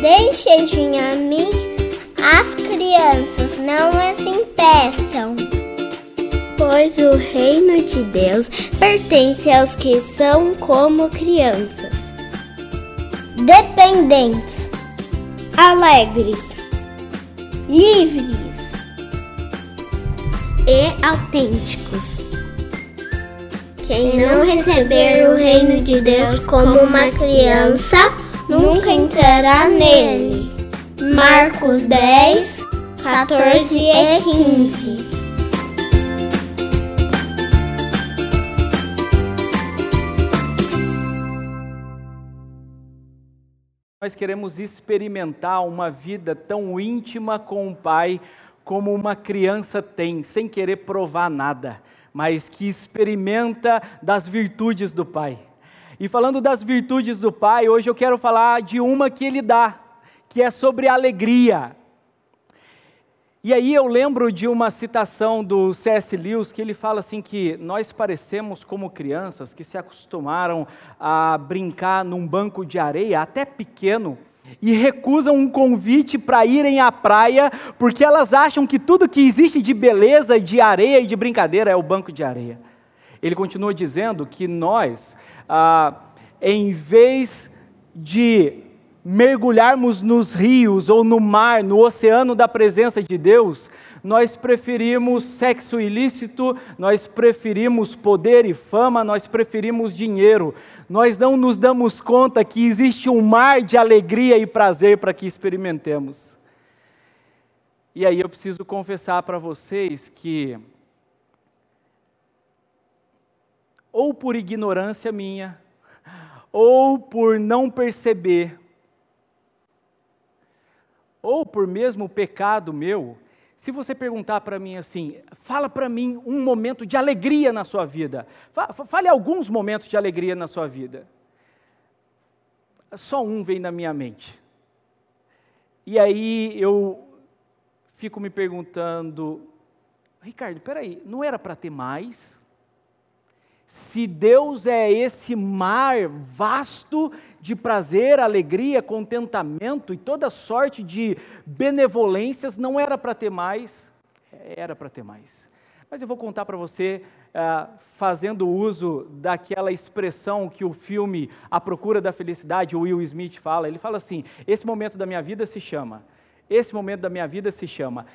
Deixem a mim as crianças, não as impeçam. Pois o reino de Deus pertence aos que são como crianças, dependentes, alegres, livres e autênticos. Quem não receber o reino de Deus como uma criança, nunca entrará nele. Marcos 10, 14 e 15. Nós queremos experimentar uma vida tão íntima com o Pai como uma criança tem, sem querer provar nada, mas que experimenta das virtudes do Pai. E falando das virtudes do Pai, hoje eu quero falar de uma que Ele dá, que é sobre alegria. E aí eu lembro de uma citação do C.S. Lewis que ele fala assim que nós parecemos como crianças que se acostumaram a brincar num banco de areia, até pequeno, e recusam um convite para irem à praia porque elas acham que tudo que existe de beleza, de areia e de brincadeira é o banco de areia. Ele continua dizendo que nós, ah, em vez de mergulharmos nos rios ou no mar, no oceano da presença de Deus, nós preferimos sexo ilícito, nós preferimos poder e fama, nós preferimos dinheiro. Nós não nos damos conta que existe um mar de alegria e prazer para que experimentemos. E aí eu preciso confessar para vocês que, ou por ignorância minha, ou por não perceber, ou por mesmo pecado meu, se você perguntar para mim assim, fala para mim um momento de alegria na sua vida, fale alguns momentos de alegria na sua vida. Só um vem na minha mente. E aí eu fico me perguntando, Ricardo, peraí, não era para ter mais? Se Deus é esse mar vasto de prazer, alegria, contentamento e toda sorte de benevolências, não era para ter mais? Era para ter mais. Mas eu vou contar para você, uh, fazendo uso daquela expressão que o filme A Procura da Felicidade, o Will Smith fala. Ele fala assim: esse momento da minha vida se chama. Esse momento da minha vida se chama.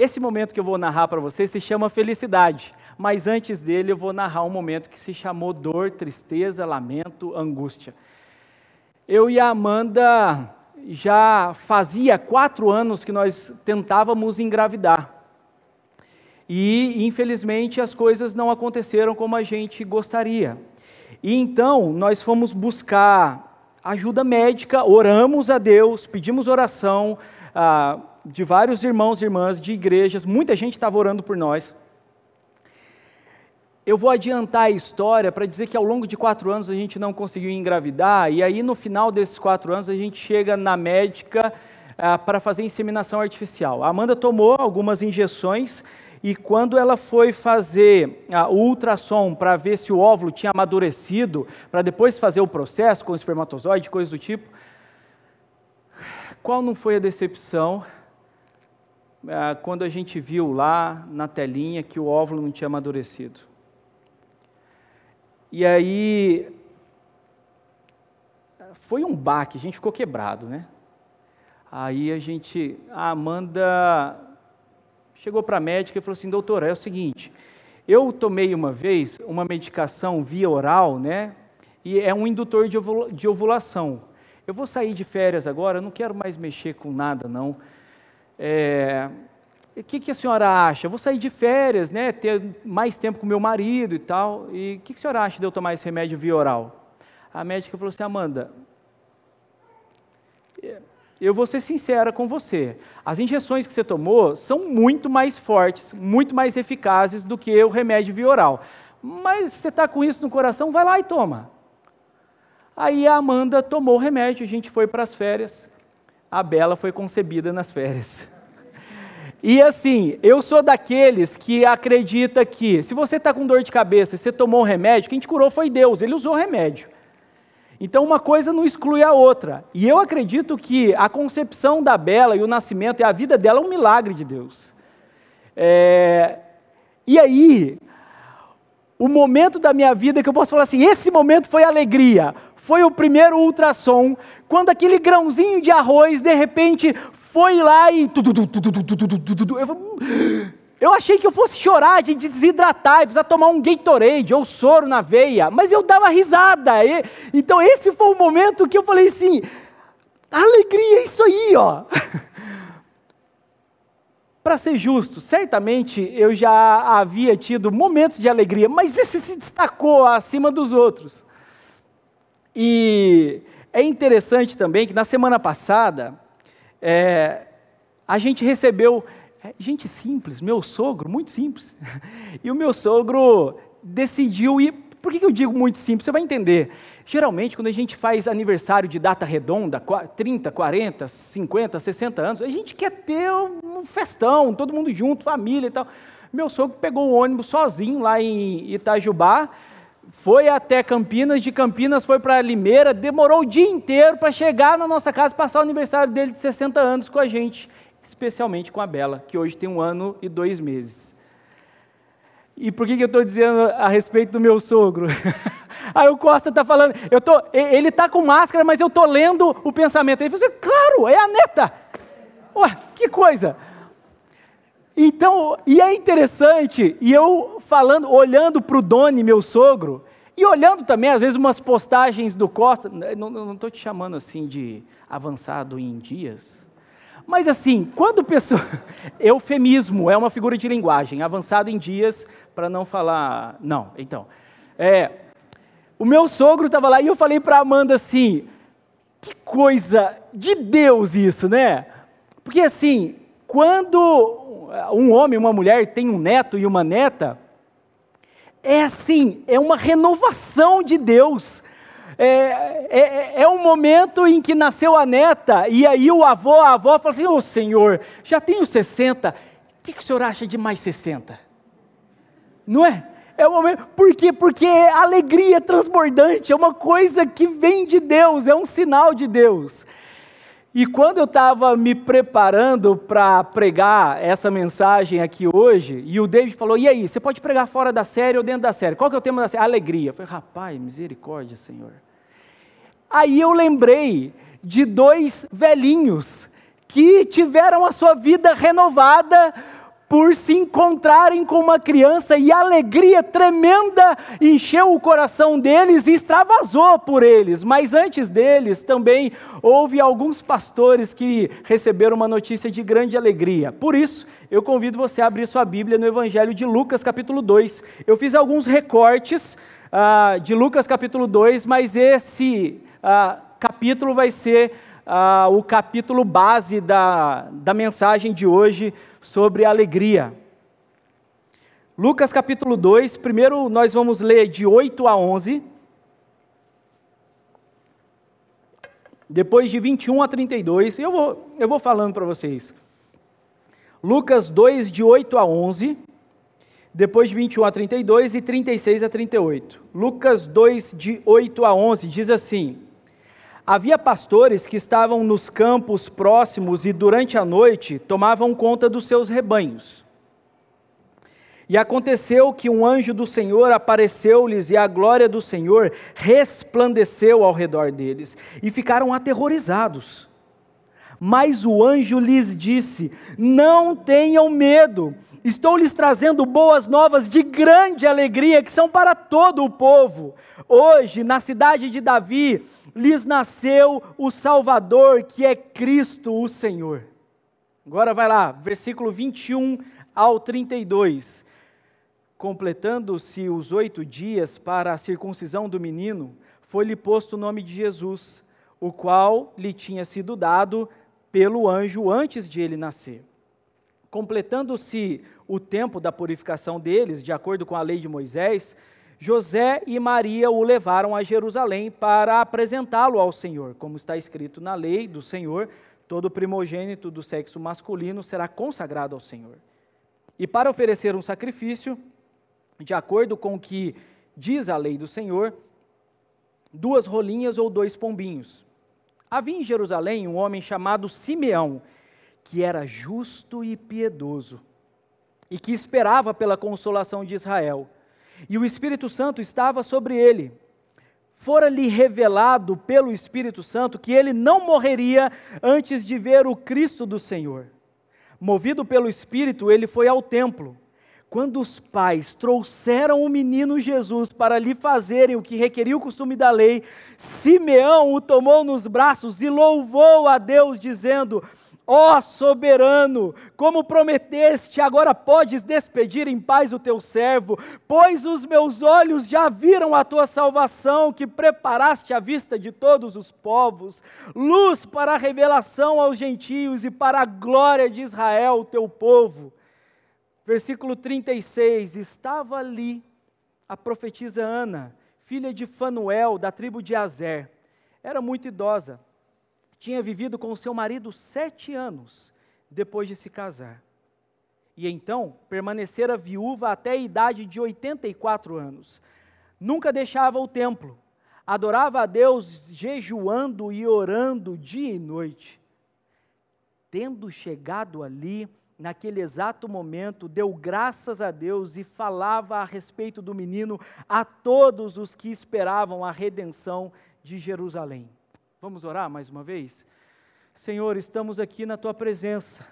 Esse momento que eu vou narrar para você se chama felicidade, mas antes dele eu vou narrar um momento que se chamou dor, tristeza, lamento, angústia. Eu e a Amanda já fazia quatro anos que nós tentávamos engravidar. E, infelizmente, as coisas não aconteceram como a gente gostaria. E então, nós fomos buscar ajuda médica, oramos a Deus, pedimos oração, ah, de vários irmãos e irmãs de igrejas, muita gente estava orando por nós. Eu vou adiantar a história para dizer que ao longo de quatro anos a gente não conseguiu engravidar, e aí no final desses quatro anos a gente chega na médica ah, para fazer inseminação artificial. A Amanda tomou algumas injeções e quando ela foi fazer ah, o ultrassom para ver se o óvulo tinha amadurecido, para depois fazer o processo com o espermatozoide, coisas do tipo, qual não foi a decepção? Ah, quando a gente viu lá na telinha que o óvulo não tinha amadurecido. E aí foi um baque, a gente ficou quebrado, né? Aí a gente, a Amanda chegou para a médica e falou assim, doutora, é o seguinte, eu tomei uma vez uma medicação via oral, né? E é um indutor de ovulação. Eu vou sair de férias agora, não quero mais mexer com nada, não. É, o que, que, a senhora acha? Vou sair de férias, né, ter mais tempo com meu marido e tal. E o que, que a senhora acha de eu tomar esse remédio via oral? A médica falou assim, Amanda, eu vou ser sincera com você. As injeções que você tomou são muito mais fortes, muito mais eficazes do que o remédio via oral. Mas você está com isso no coração, vai lá e toma. Aí a Amanda tomou o remédio, a gente foi para as férias a Bela foi concebida nas férias. E assim, eu sou daqueles que acredita que se você está com dor de cabeça e você tomou um remédio, quem te curou foi Deus, ele usou o remédio. Então, uma coisa não exclui a outra. E eu acredito que a concepção da Bela e o nascimento e a vida dela é um milagre de Deus. É... E aí, o momento da minha vida que eu posso falar assim: esse momento foi alegria, foi o primeiro ultrassom, quando aquele grãozinho de arroz, de repente, foi lá e. Eu achei que eu fosse chorar de desidratar, precisar tomar um Gatorade ou soro na veia, mas eu dava risada. Então esse foi o momento que eu falei assim: alegria, é isso aí, ó. Para ser justo, certamente eu já havia tido momentos de alegria, mas esse se destacou acima dos outros. E é interessante também que na semana passada, é, a gente recebeu é, gente simples, meu sogro, muito simples. E o meu sogro decidiu ir. Por que eu digo muito simples? Você vai entender. Geralmente, quando a gente faz aniversário de data redonda, 30, 40, 50, 60 anos, a gente quer ter um festão, todo mundo junto, família e tal. Meu sogro pegou o ônibus sozinho lá em Itajubá, foi até Campinas, de Campinas foi para Limeira, demorou o dia inteiro para chegar na nossa casa, passar o aniversário dele de 60 anos com a gente especialmente com a Bela, que hoje tem um ano e dois meses. E por que, que eu estou dizendo a respeito do meu sogro? Aí o Costa está falando, eu tô, ele está com máscara, mas eu estou lendo o pensamento. Ele falou assim, claro, é a neta. Ué, que coisa. Então, e é interessante, e eu falando, olhando para o Doni, meu sogro, e olhando também, às vezes, umas postagens do Costa, não estou te chamando assim de avançado em dias, mas assim, quando pessoa. Eufemismo é uma figura de linguagem, avançado em dias, para não falar. Não, então. É, o meu sogro estava lá e eu falei para Amanda assim: que coisa de Deus isso, né? Porque assim, quando um homem uma mulher têm um neto e uma neta, é assim, é uma renovação de Deus é, é, é, um momento em que nasceu a neta, e aí o avô, a avó fala assim: Ô oh, senhor, já tenho 60, o que, que o senhor acha de mais 60? Não é? É um momento, por quê? Porque é alegria transbordante, é uma coisa que vem de Deus, é um sinal de Deus. E quando eu estava me preparando para pregar essa mensagem aqui hoje, e o David falou: e aí, você pode pregar fora da série ou dentro da série? Qual que é o tema da série? Alegria. Eu falei: rapaz, misericórdia, Senhor. Aí eu lembrei de dois velhinhos que tiveram a sua vida renovada por se encontrarem com uma criança e a alegria tremenda encheu o coração deles e extravasou por eles. Mas antes deles também houve alguns pastores que receberam uma notícia de grande alegria. Por isso, eu convido você a abrir sua Bíblia no Evangelho de Lucas, capítulo 2. Eu fiz alguns recortes uh, de Lucas, capítulo 2, mas esse ah, capítulo vai ser ah, o capítulo base da, da mensagem de hoje sobre alegria. Lucas capítulo 2, primeiro nós vamos ler de 8 a 11. Depois de 21 a 32, eu vou, eu vou falando para vocês. Lucas 2, de 8 a 11 depois de 21 a 32 e 36 a 38. Lucas 2, de 8 a 11, diz assim: Havia pastores que estavam nos campos próximos e durante a noite tomavam conta dos seus rebanhos. E aconteceu que um anjo do Senhor apareceu-lhes e a glória do Senhor resplandeceu ao redor deles e ficaram aterrorizados. Mas o anjo lhes disse: Não tenham medo, estou lhes trazendo boas novas de grande alegria que são para todo o povo. Hoje, na cidade de Davi, lhes nasceu o Salvador, que é Cristo o Senhor. Agora vai lá, versículo 21 ao 32. Completando-se os oito dias para a circuncisão do menino, foi-lhe posto o nome de Jesus, o qual lhe tinha sido dado pelo anjo antes de ele nascer. Completando-se o tempo da purificação deles, de acordo com a lei de Moisés, José e Maria o levaram a Jerusalém para apresentá-lo ao Senhor, como está escrito na lei do Senhor: todo primogênito do sexo masculino será consagrado ao Senhor. E para oferecer um sacrifício, de acordo com o que diz a lei do Senhor, duas rolinhas ou dois pombinhos. Havia em Jerusalém um homem chamado Simeão, que era justo e piedoso, e que esperava pela consolação de Israel. E o Espírito Santo estava sobre ele. Fora-lhe revelado pelo Espírito Santo que ele não morreria antes de ver o Cristo do Senhor. Movido pelo Espírito, ele foi ao templo. Quando os pais trouxeram o menino Jesus para lhe fazerem o que requeria o costume da lei, Simeão o tomou nos braços e louvou a Deus, dizendo: Ó oh, soberano, como prometeste, agora podes despedir em paz o teu servo, pois os meus olhos já viram a tua salvação, que preparaste à vista de todos os povos, luz para a revelação aos gentios e para a glória de Israel, teu povo. Versículo 36: Estava ali a profetisa Ana, filha de Fanuel, da tribo de Azer. Era muito idosa tinha vivido com seu marido sete anos depois de se casar. E então permanecera viúva até a idade de 84 anos. Nunca deixava o templo, adorava a Deus jejuando e orando dia e noite. Tendo chegado ali, naquele exato momento, deu graças a Deus e falava a respeito do menino a todos os que esperavam a redenção de Jerusalém. Vamos orar mais uma vez? Senhor, estamos aqui na tua presença.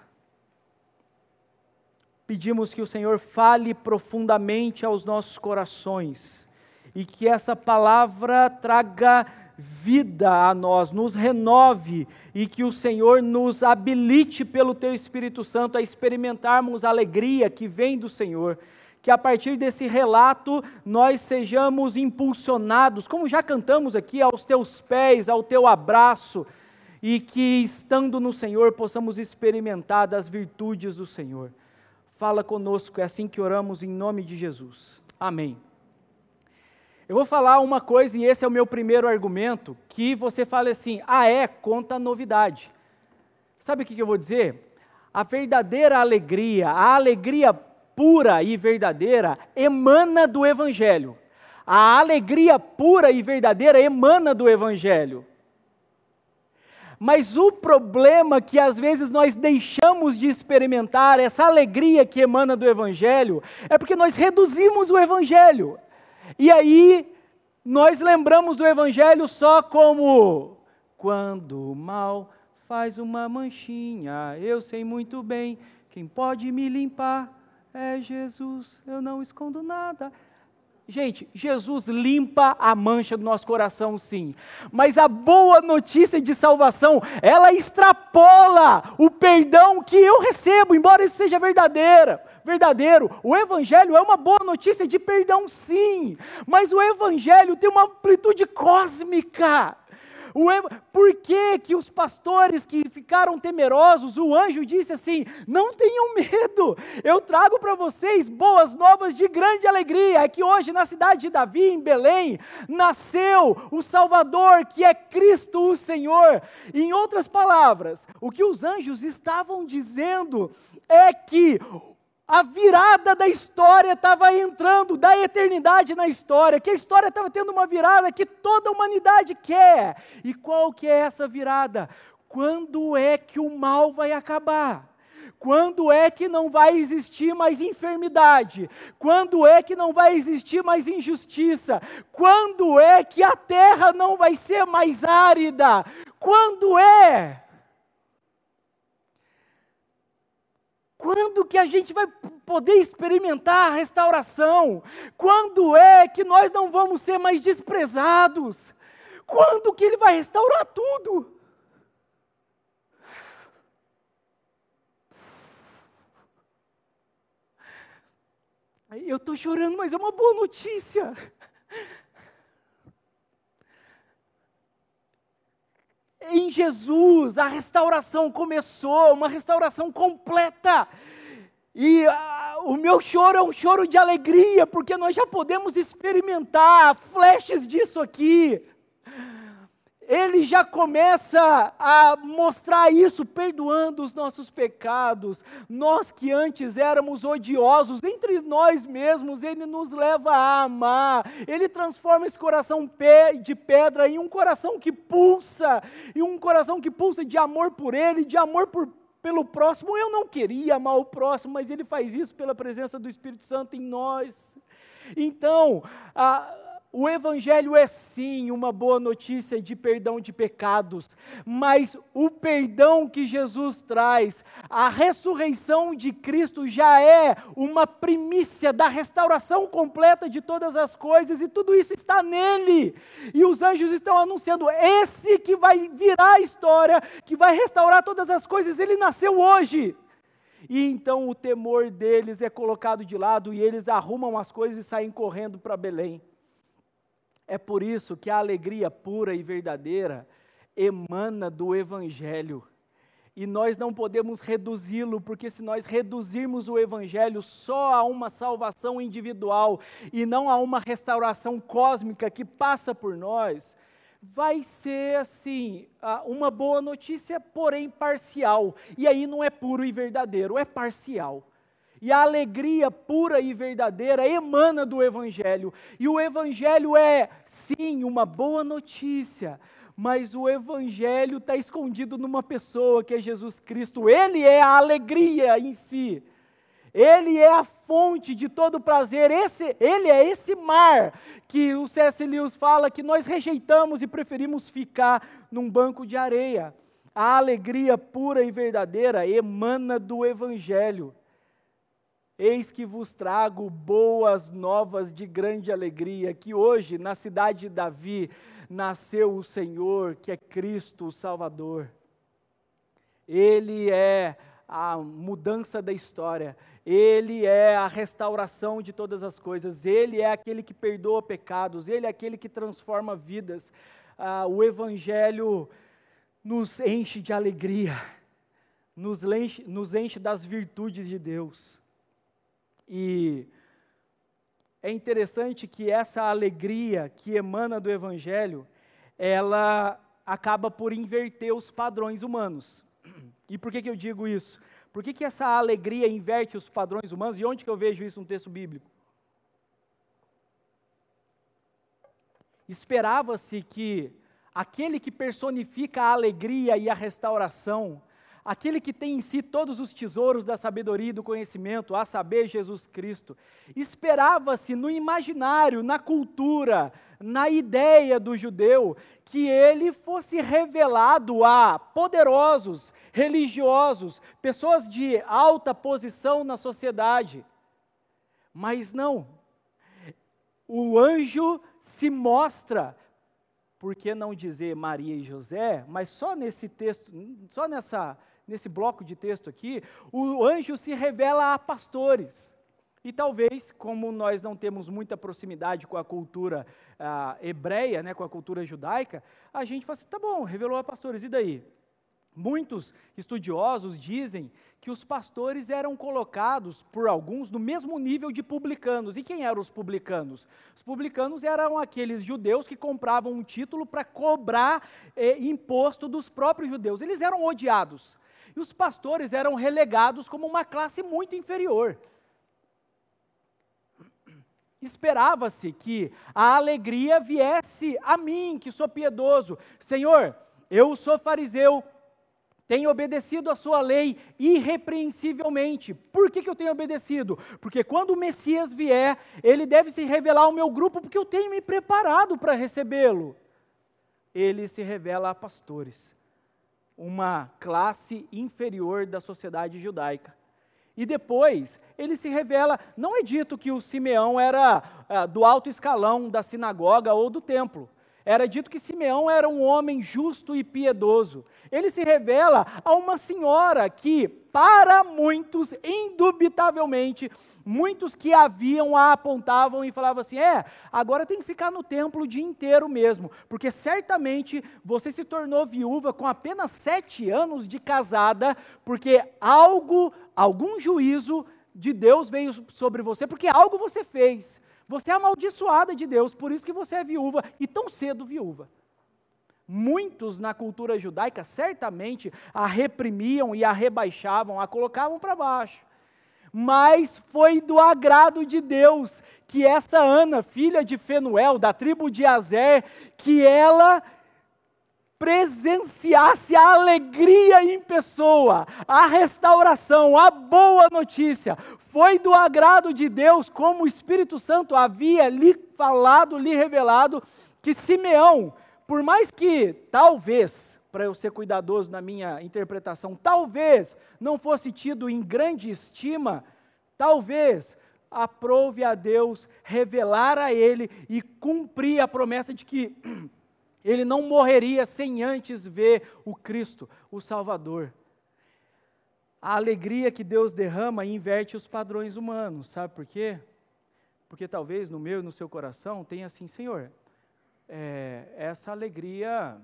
Pedimos que o Senhor fale profundamente aos nossos corações e que essa palavra traga vida a nós, nos renove e que o Senhor nos habilite pelo teu Espírito Santo a experimentarmos a alegria que vem do Senhor que a partir desse relato nós sejamos impulsionados, como já cantamos aqui, aos teus pés, ao teu abraço, e que estando no Senhor possamos experimentar das virtudes do Senhor. Fala conosco, é assim que oramos em nome de Jesus. Amém. Eu vou falar uma coisa, e esse é o meu primeiro argumento, que você fala assim: ah, é, conta novidade. Sabe o que eu vou dizer? A verdadeira alegria, a alegria pura e verdadeira emana do Evangelho. A alegria pura e verdadeira emana do Evangelho. Mas o problema que às vezes nós deixamos de experimentar essa alegria que emana do Evangelho é porque nós reduzimos o Evangelho. E aí nós lembramos do Evangelho só como quando o mal faz uma manchinha, eu sei muito bem quem pode me limpar é Jesus, eu não escondo nada. Gente, Jesus limpa a mancha do nosso coração, sim. Mas a boa notícia de salvação, ela extrapola o perdão que eu recebo, embora isso seja verdadeira, verdadeiro. O evangelho é uma boa notícia de perdão, sim. Mas o evangelho tem uma amplitude cósmica. Por que, que os pastores que ficaram temerosos, o anjo disse assim: não tenham medo, eu trago para vocês boas novas de grande alegria. É que hoje na cidade de Davi, em Belém, nasceu o Salvador, que é Cristo o Senhor. Em outras palavras, o que os anjos estavam dizendo é que a virada da história estava entrando, da eternidade na história, que a história estava tendo uma virada que toda a humanidade quer. E qual que é essa virada? Quando é que o mal vai acabar? Quando é que não vai existir mais enfermidade? Quando é que não vai existir mais injustiça? Quando é que a terra não vai ser mais árida? Quando é? Quando que a gente vai poder experimentar a restauração? Quando é que nós não vamos ser mais desprezados? Quando que ele vai restaurar tudo? Eu estou chorando, mas é uma boa notícia. Jesus, a restauração começou, uma restauração completa. E uh, o meu choro é um choro de alegria, porque nós já podemos experimentar flashes disso aqui. Ele já começa a mostrar isso, perdoando os nossos pecados. Nós que antes éramos odiosos entre nós mesmos, ele nos leva a amar. Ele transforma esse coração de pedra em um coração que pulsa, e um coração que pulsa de amor por ele, de amor por pelo próximo. Eu não queria amar o próximo, mas ele faz isso pela presença do Espírito Santo em nós. Então, a, o Evangelho é sim uma boa notícia de perdão de pecados, mas o perdão que Jesus traz, a ressurreição de Cristo já é uma primícia da restauração completa de todas as coisas, e tudo isso está nele. E os anjos estão anunciando: esse que vai virar a história, que vai restaurar todas as coisas, ele nasceu hoje. E então o temor deles é colocado de lado e eles arrumam as coisas e saem correndo para Belém. É por isso que a alegria pura e verdadeira emana do Evangelho. E nós não podemos reduzi-lo, porque se nós reduzirmos o Evangelho só a uma salvação individual e não a uma restauração cósmica que passa por nós, vai ser assim, uma boa notícia, porém parcial. E aí não é puro e verdadeiro, é parcial. E a alegria pura e verdadeira emana do Evangelho. E o Evangelho é, sim, uma boa notícia, mas o Evangelho está escondido numa pessoa que é Jesus Cristo. Ele é a alegria em si. Ele é a fonte de todo prazer. Esse, ele é esse mar que o C.S. Lewis fala que nós rejeitamos e preferimos ficar num banco de areia. A alegria pura e verdadeira emana do Evangelho. Eis que vos trago boas novas de grande alegria, que hoje, na cidade de Davi, nasceu o Senhor, que é Cristo o Salvador. Ele é a mudança da história, ele é a restauração de todas as coisas, ele é aquele que perdoa pecados, ele é aquele que transforma vidas. Ah, o Evangelho nos enche de alegria, nos enche, nos enche das virtudes de Deus. E é interessante que essa alegria que emana do Evangelho, ela acaba por inverter os padrões humanos. E por que, que eu digo isso? Por que, que essa alegria inverte os padrões humanos? E onde que eu vejo isso no texto bíblico? Esperava-se que aquele que personifica a alegria e a restauração aquele que tem em si todos os tesouros da sabedoria e do conhecimento, a saber, Jesus Cristo. Esperava-se no imaginário, na cultura, na ideia do judeu, que ele fosse revelado a poderosos, religiosos, pessoas de alta posição na sociedade. Mas não. O anjo se mostra por que não dizer Maria e José, mas só nesse texto, só nessa nesse bloco de texto aqui, o anjo se revela a pastores. E talvez, como nós não temos muita proximidade com a cultura ah, hebreia, né, com a cultura judaica, a gente fala assim, tá bom, revelou a pastores, e daí? Muitos estudiosos dizem que os pastores eram colocados por alguns no mesmo nível de publicanos. E quem eram os publicanos? Os publicanos eram aqueles judeus que compravam um título para cobrar eh, imposto dos próprios judeus. Eles eram odiados. E os pastores eram relegados como uma classe muito inferior. Esperava-se que a alegria viesse a mim, que sou piedoso. Senhor, eu sou fariseu, tenho obedecido a sua lei irrepreensivelmente. Por que, que eu tenho obedecido? Porque quando o Messias vier, ele deve se revelar ao meu grupo, porque eu tenho me preparado para recebê-lo. Ele se revela a pastores uma classe inferior da sociedade judaica. E depois ele se revela, não é dito que o Simeão era ah, do alto escalão da sinagoga ou do templo. Era dito que Simeão era um homem justo e piedoso. Ele se revela a uma senhora que, para muitos, indubitavelmente, muitos que haviam a apontavam e falavam assim: é, agora tem que ficar no templo o dia inteiro mesmo, porque certamente você se tornou viúva com apenas sete anos de casada, porque algo, algum juízo de Deus veio sobre você, porque algo você fez. Você é amaldiçoada de Deus, por isso que você é viúva e tão cedo viúva. muitos na cultura judaica certamente a reprimiam e a rebaixavam, a colocavam para baixo. Mas foi do agrado de Deus que essa Ana, filha de Fenuel, da tribo de Azer, que ela presenciasse a alegria em pessoa, a restauração, a boa notícia. Foi do agrado de Deus, como o Espírito Santo havia lhe falado, lhe revelado, que Simeão, por mais que talvez, para eu ser cuidadoso na minha interpretação, talvez não fosse tido em grande estima, talvez aprove a Deus revelar a ele e cumprir a promessa de que ele não morreria sem antes ver o Cristo, o Salvador. A alegria que Deus derrama inverte os padrões humanos, sabe por quê? Porque talvez no meu e no seu coração tenha assim, Senhor, é, essa alegria.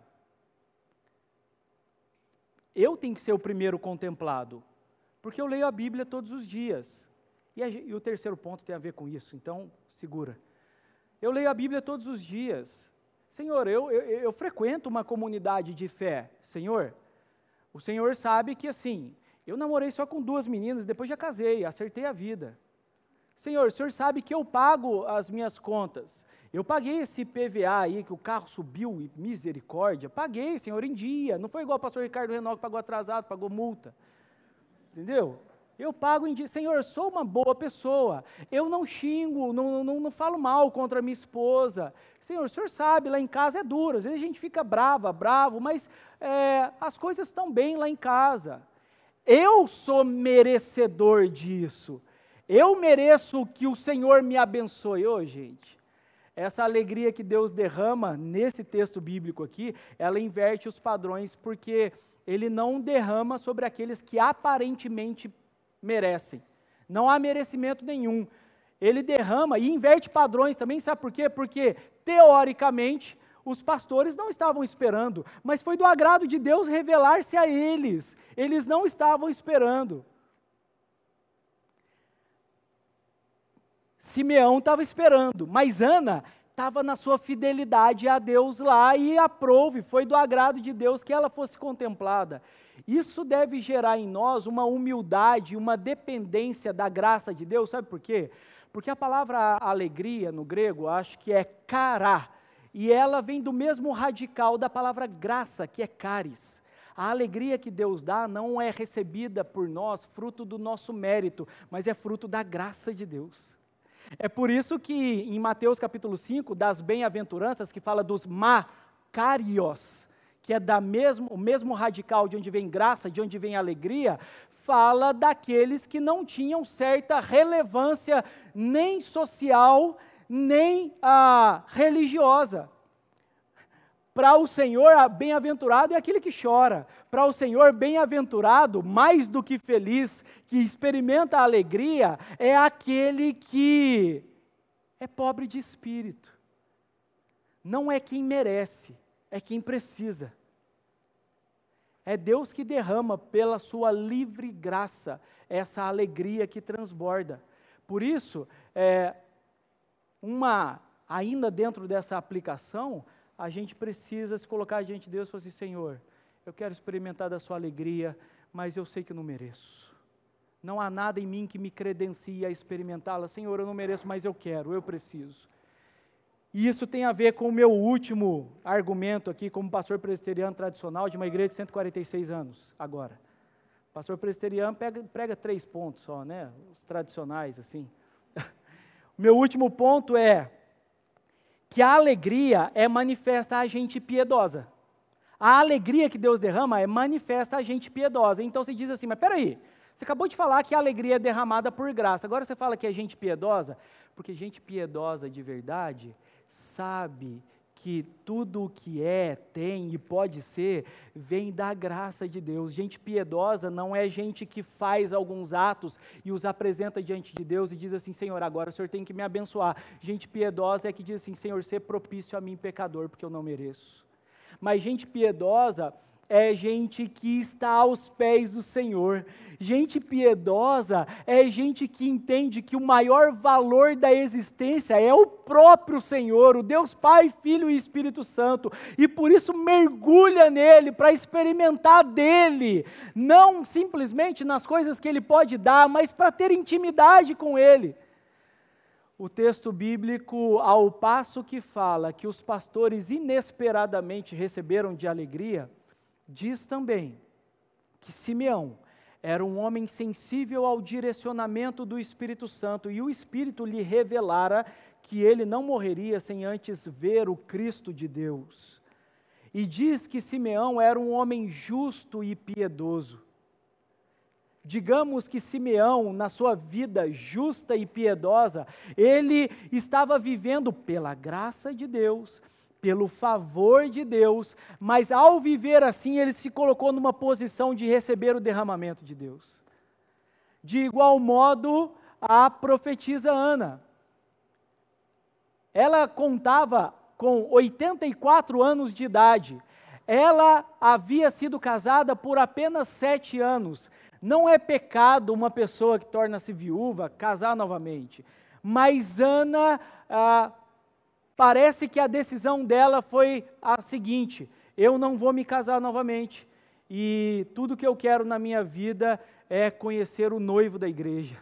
Eu tenho que ser o primeiro contemplado, porque eu leio a Bíblia todos os dias. E, a, e o terceiro ponto tem a ver com isso, então segura. Eu leio a Bíblia todos os dias, Senhor, eu, eu, eu frequento uma comunidade de fé. Senhor, o Senhor sabe que assim, eu namorei só com duas meninas, depois já casei, acertei a vida. Senhor, o Senhor sabe que eu pago as minhas contas. Eu paguei esse PVA aí, que o carro subiu, misericórdia. Paguei, Senhor, em dia. Não foi igual o pastor Ricardo Renault que pagou atrasado, pagou multa. Entendeu? Eu pago em. Senhor, sou uma boa pessoa. Eu não xingo, não, não, não falo mal contra minha esposa. Senhor, o senhor sabe, lá em casa é duro. Às vezes a gente fica brava, bravo, mas é, as coisas estão bem lá em casa. Eu sou merecedor disso. Eu mereço que o Senhor me abençoe. Ô, oh, gente, essa alegria que Deus derrama nesse texto bíblico aqui, ela inverte os padrões, porque ele não derrama sobre aqueles que aparentemente merecem. Não há merecimento nenhum. Ele derrama e inverte padrões também, sabe por quê? Porque, teoricamente, os pastores não estavam esperando, mas foi do agrado de Deus revelar-se a eles. Eles não estavam esperando. Simeão estava esperando, mas Ana estava na sua fidelidade a Deus lá e aprove, foi do agrado de Deus que ela fosse contemplada. Isso deve gerar em nós uma humildade, uma dependência da graça de Deus, sabe por quê? Porque a palavra alegria no grego, acho que é cará, e ela vem do mesmo radical da palavra graça, que é caris. A alegria que Deus dá não é recebida por nós fruto do nosso mérito, mas é fruto da graça de Deus. É por isso que em Mateus capítulo 5, das bem-aventuranças, que fala dos macarios, que é da mesmo, o mesmo radical de onde vem graça, de onde vem alegria, fala daqueles que não tinham certa relevância nem social, nem ah, religiosa. Para o Senhor, bem-aventurado é aquele que chora. Para o Senhor, bem-aventurado, mais do que feliz, que experimenta a alegria, é aquele que é pobre de espírito. Não é quem merece, é quem precisa. É Deus que derrama pela sua livre graça essa alegria que transborda. Por isso, é, uma, ainda dentro dessa aplicação, a gente precisa se colocar diante de Deus e falar assim: Senhor, eu quero experimentar da Sua alegria, mas eu sei que não mereço. Não há nada em mim que me credencie a experimentá-la. Senhor, eu não mereço, mas eu quero, eu preciso. E isso tem a ver com o meu último argumento aqui, como pastor presbiteriano tradicional de uma igreja de 146 anos, agora. pastor presbiteriano pega, prega três pontos só, né? Os tradicionais, assim. o meu último ponto é que a alegria é manifesta a gente piedosa. A alegria que Deus derrama é manifesta a gente piedosa. Então você diz assim, mas peraí, você acabou de falar que a alegria é derramada por graça. Agora você fala que é gente piedosa, porque gente piedosa de verdade sabe que tudo o que é, tem e pode ser, vem da graça de Deus. Gente piedosa não é gente que faz alguns atos e os apresenta diante de Deus e diz assim: Senhor, agora o Senhor tem que me abençoar. Gente piedosa é que diz assim: Senhor, ser propício a mim, pecador, porque eu não mereço. Mas gente piedosa é gente que está aos pés do Senhor. Gente piedosa é gente que entende que o maior valor da existência é o próprio Senhor, o Deus Pai, Filho e Espírito Santo, e por isso mergulha nele para experimentar dele, não simplesmente nas coisas que ele pode dar, mas para ter intimidade com ele. O texto bíblico, ao passo que fala que os pastores inesperadamente receberam de alegria, diz também que Simeão era um homem sensível ao direcionamento do Espírito Santo e o Espírito lhe revelara que ele não morreria sem antes ver o Cristo de Deus. E diz que Simeão era um homem justo e piedoso. Digamos que Simeão, na sua vida justa e piedosa, ele estava vivendo pela graça de Deus, pelo favor de Deus, mas ao viver assim, ele se colocou numa posição de receber o derramamento de Deus. De igual modo, a profetisa Ana. Ela contava com 84 anos de idade. Ela havia sido casada por apenas sete anos. Não é pecado uma pessoa que torna-se viúva casar novamente. Mas Ana ah, Parece que a decisão dela foi a seguinte: eu não vou me casar novamente. E tudo que eu quero na minha vida é conhecer o noivo da igreja.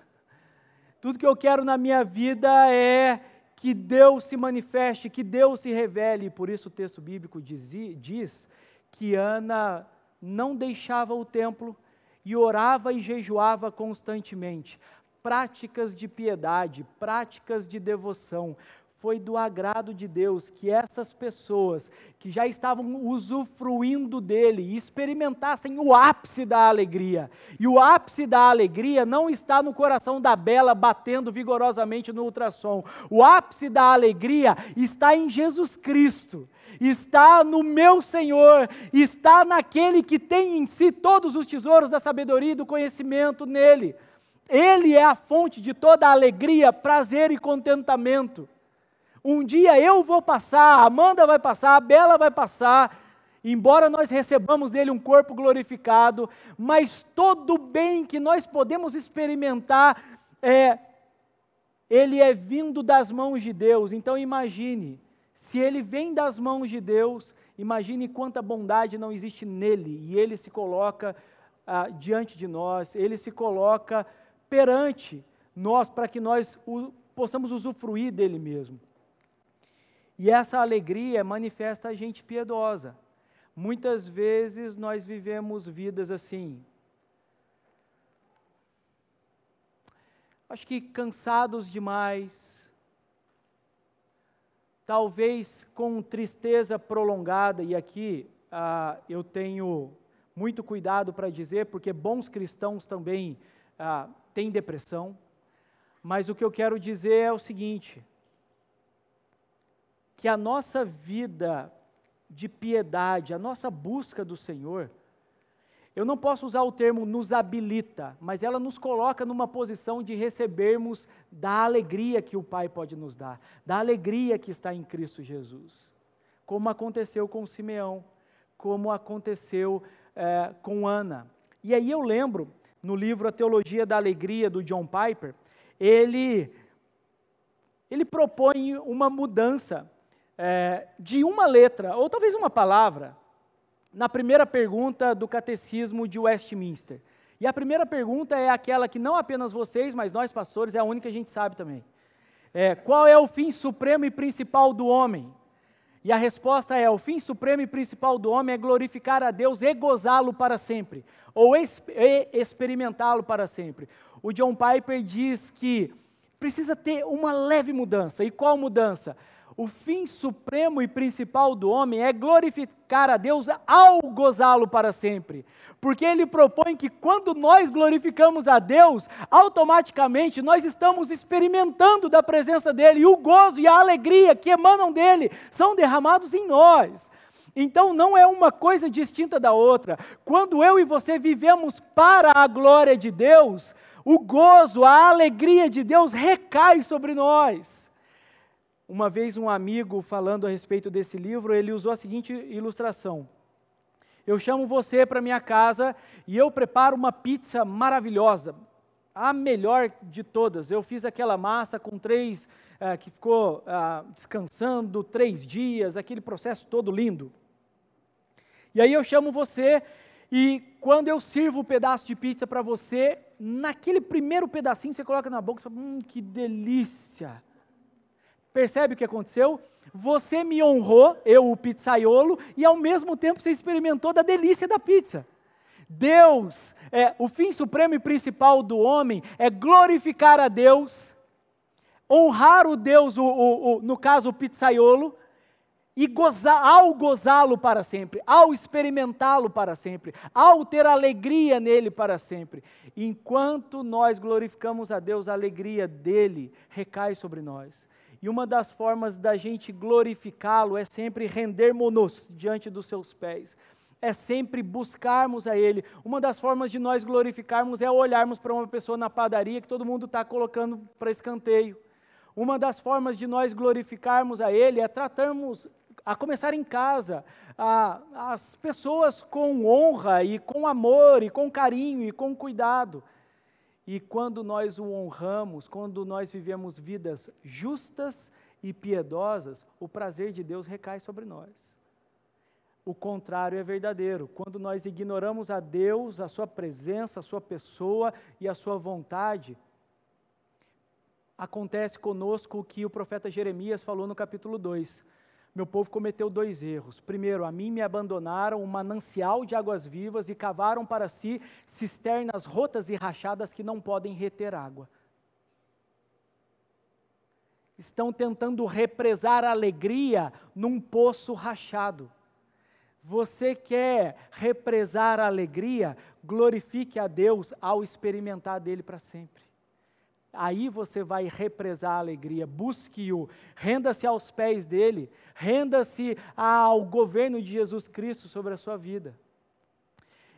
Tudo que eu quero na minha vida é que Deus se manifeste, que Deus se revele. Por isso o texto bíblico diz, diz que Ana não deixava o templo e orava e jejuava constantemente. Práticas de piedade, práticas de devoção, foi do agrado de Deus que essas pessoas que já estavam usufruindo dele experimentassem o ápice da alegria. E o ápice da alegria não está no coração da Bela batendo vigorosamente no ultrassom. O ápice da alegria está em Jesus Cristo. Está no meu Senhor, está naquele que tem em si todos os tesouros da sabedoria e do conhecimento nele. Ele é a fonte de toda alegria, prazer e contentamento. Um dia eu vou passar, a Amanda vai passar, a Bela vai passar, embora nós recebamos dele um corpo glorificado, mas todo bem que nós podemos experimentar é ele é vindo das mãos de Deus. Então imagine, se ele vem das mãos de Deus, imagine quanta bondade não existe nele e ele se coloca ah, diante de nós, ele se coloca perante nós para que nós o, possamos usufruir dele mesmo. E essa alegria manifesta a gente piedosa. Muitas vezes nós vivemos vidas assim. Acho que cansados demais, talvez com tristeza prolongada, e aqui ah, eu tenho muito cuidado para dizer, porque bons cristãos também ah, têm depressão, mas o que eu quero dizer é o seguinte: que a nossa vida de piedade, a nossa busca do Senhor, eu não posso usar o termo nos habilita, mas ela nos coloca numa posição de recebermos da alegria que o Pai pode nos dar, da alegria que está em Cristo Jesus. Como aconteceu com Simeão, como aconteceu é, com Ana. E aí eu lembro, no livro A Teologia da Alegria, do John Piper, ele, ele propõe uma mudança é, de uma letra, ou talvez uma palavra, na primeira pergunta do Catecismo de Westminster. E a primeira pergunta é aquela que não apenas vocês, mas nós pastores, é a única que a gente sabe também. É, qual é o fim supremo e principal do homem? E a resposta é: o fim supremo e principal do homem é glorificar a Deus e gozá-lo para sempre, ou experimentá-lo para sempre. O John Piper diz que precisa ter uma leve mudança. E qual mudança? O fim supremo e principal do homem é glorificar a Deus ao gozá-lo para sempre. Porque ele propõe que quando nós glorificamos a Deus, automaticamente nós estamos experimentando da presença dele e o gozo e a alegria que emanam dele são derramados em nós. Então não é uma coisa distinta da outra. Quando eu e você vivemos para a glória de Deus, o gozo, a alegria de Deus recai sobre nós. Uma vez um amigo falando a respeito desse livro, ele usou a seguinte ilustração. Eu chamo você para minha casa e eu preparo uma pizza maravilhosa, a melhor de todas. Eu fiz aquela massa com três, uh, que ficou uh, descansando três dias, aquele processo todo lindo. E aí eu chamo você e quando eu sirvo o um pedaço de pizza para você, naquele primeiro pedacinho você coloca na boca e fala, hum, que delícia. Percebe o que aconteceu? Você me honrou, eu o pizzaiolo, e ao mesmo tempo você experimentou da delícia da pizza. Deus, é, o fim supremo e principal do homem é glorificar a Deus, honrar o Deus, o, o, o, no caso o pizzaiolo, e gozar, ao gozá-lo para sempre, ao experimentá-lo para sempre, ao ter alegria nele para sempre. Enquanto nós glorificamos a Deus, a alegria dele recai sobre nós. E uma das formas da gente glorificá-lo é sempre rendermos-nos diante dos seus pés. É sempre buscarmos a Ele. Uma das formas de nós glorificarmos é olharmos para uma pessoa na padaria que todo mundo está colocando para escanteio. Uma das formas de nós glorificarmos a Ele é tratarmos, a começar em casa, a, as pessoas com honra e com amor e com carinho e com cuidado. E quando nós o honramos, quando nós vivemos vidas justas e piedosas, o prazer de Deus recai sobre nós. O contrário é verdadeiro. Quando nós ignoramos a Deus, a Sua presença, a Sua pessoa e a Sua vontade, acontece conosco o que o profeta Jeremias falou no capítulo 2 meu povo cometeu dois erros. Primeiro, a mim me abandonaram um manancial de águas vivas e cavaram para si cisternas rotas e rachadas que não podem reter água. Estão tentando represar a alegria num poço rachado. Você quer represar a alegria? Glorifique a Deus ao experimentar dele para sempre aí você vai represar a alegria, busque-o, renda-se aos pés dele, renda-se ao governo de Jesus Cristo sobre a sua vida.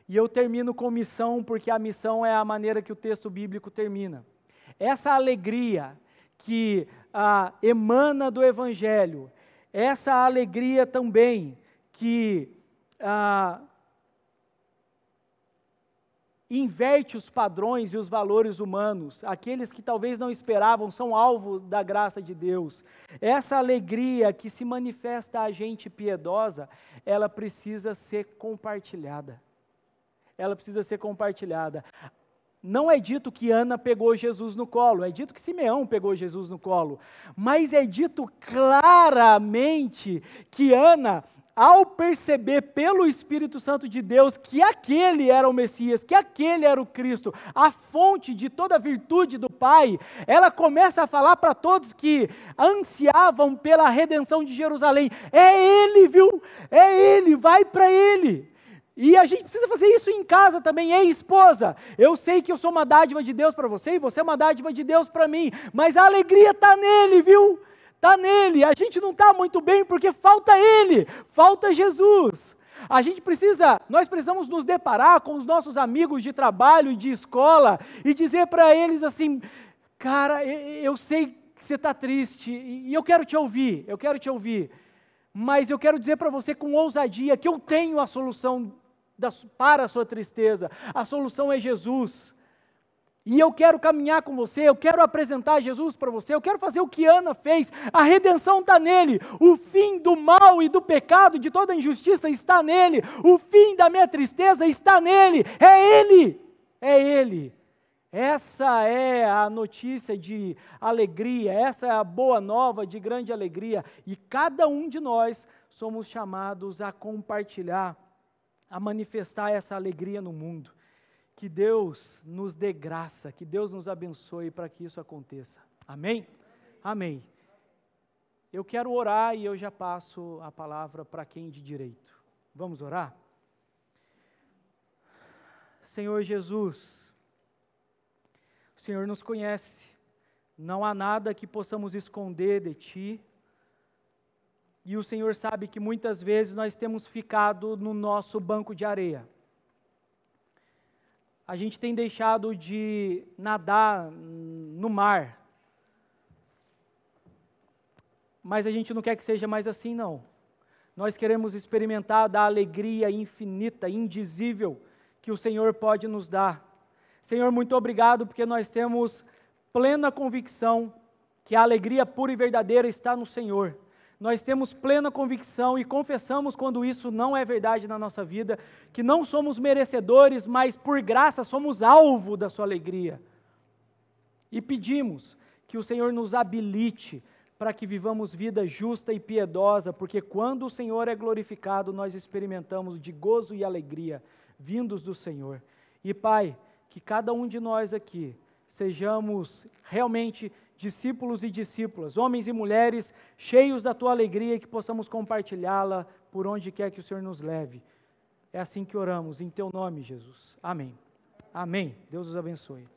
E eu termino com missão, porque a missão é a maneira que o texto bíblico termina. Essa alegria que ah, emana do Evangelho, essa alegria também que ah, inverte os padrões e os valores humanos. Aqueles que talvez não esperavam são alvos da graça de Deus. Essa alegria que se manifesta a gente piedosa, ela precisa ser compartilhada. Ela precisa ser compartilhada. Não é dito que Ana pegou Jesus no colo, é dito que Simeão pegou Jesus no colo, mas é dito claramente que Ana ao perceber pelo Espírito Santo de Deus que aquele era o Messias, que aquele era o Cristo, a fonte de toda a virtude do Pai, ela começa a falar para todos que ansiavam pela redenção de Jerusalém: é Ele, viu? É Ele, vai para Ele. E a gente precisa fazer isso em casa também, ei esposa. Eu sei que eu sou uma dádiva de Deus para você e você é uma dádiva de Deus para mim, mas a alegria está nele, viu? Está nele. A gente não está muito bem porque falta ele, falta Jesus. A gente precisa, nós precisamos nos deparar com os nossos amigos de trabalho e de escola e dizer para eles assim: cara, eu sei que você está triste e eu quero te ouvir, eu quero te ouvir, mas eu quero dizer para você com ousadia que eu tenho a solução para a sua tristeza, a solução é Jesus. E eu quero caminhar com você, eu quero apresentar Jesus para você, eu quero fazer o que Ana fez. A redenção está nele, o fim do mal e do pecado, de toda injustiça está nele, o fim da minha tristeza está nele, é Ele, é Ele. Essa é a notícia de alegria, essa é a boa nova de grande alegria, e cada um de nós somos chamados a compartilhar, a manifestar essa alegria no mundo. Que Deus nos dê graça, que Deus nos abençoe para que isso aconteça. Amém? Amém. Eu quero orar e eu já passo a palavra para quem de direito. Vamos orar? Senhor Jesus, o Senhor nos conhece, não há nada que possamos esconder de Ti, e o Senhor sabe que muitas vezes nós temos ficado no nosso banco de areia a gente tem deixado de nadar no mar. Mas a gente não quer que seja mais assim, não. Nós queremos experimentar da alegria infinita, indizível que o Senhor pode nos dar. Senhor, muito obrigado porque nós temos plena convicção que a alegria pura e verdadeira está no Senhor. Nós temos plena convicção e confessamos quando isso não é verdade na nossa vida, que não somos merecedores, mas por graça somos alvo da Sua alegria. E pedimos que o Senhor nos habilite para que vivamos vida justa e piedosa, porque quando o Senhor é glorificado, nós experimentamos de gozo e alegria vindos do Senhor. E Pai, que cada um de nós aqui sejamos realmente discípulos e discípulas, homens e mulheres cheios da tua alegria que possamos compartilhá-la por onde quer que o Senhor nos leve. É assim que oramos, em teu nome, Jesus. Amém. Amém. Deus os abençoe.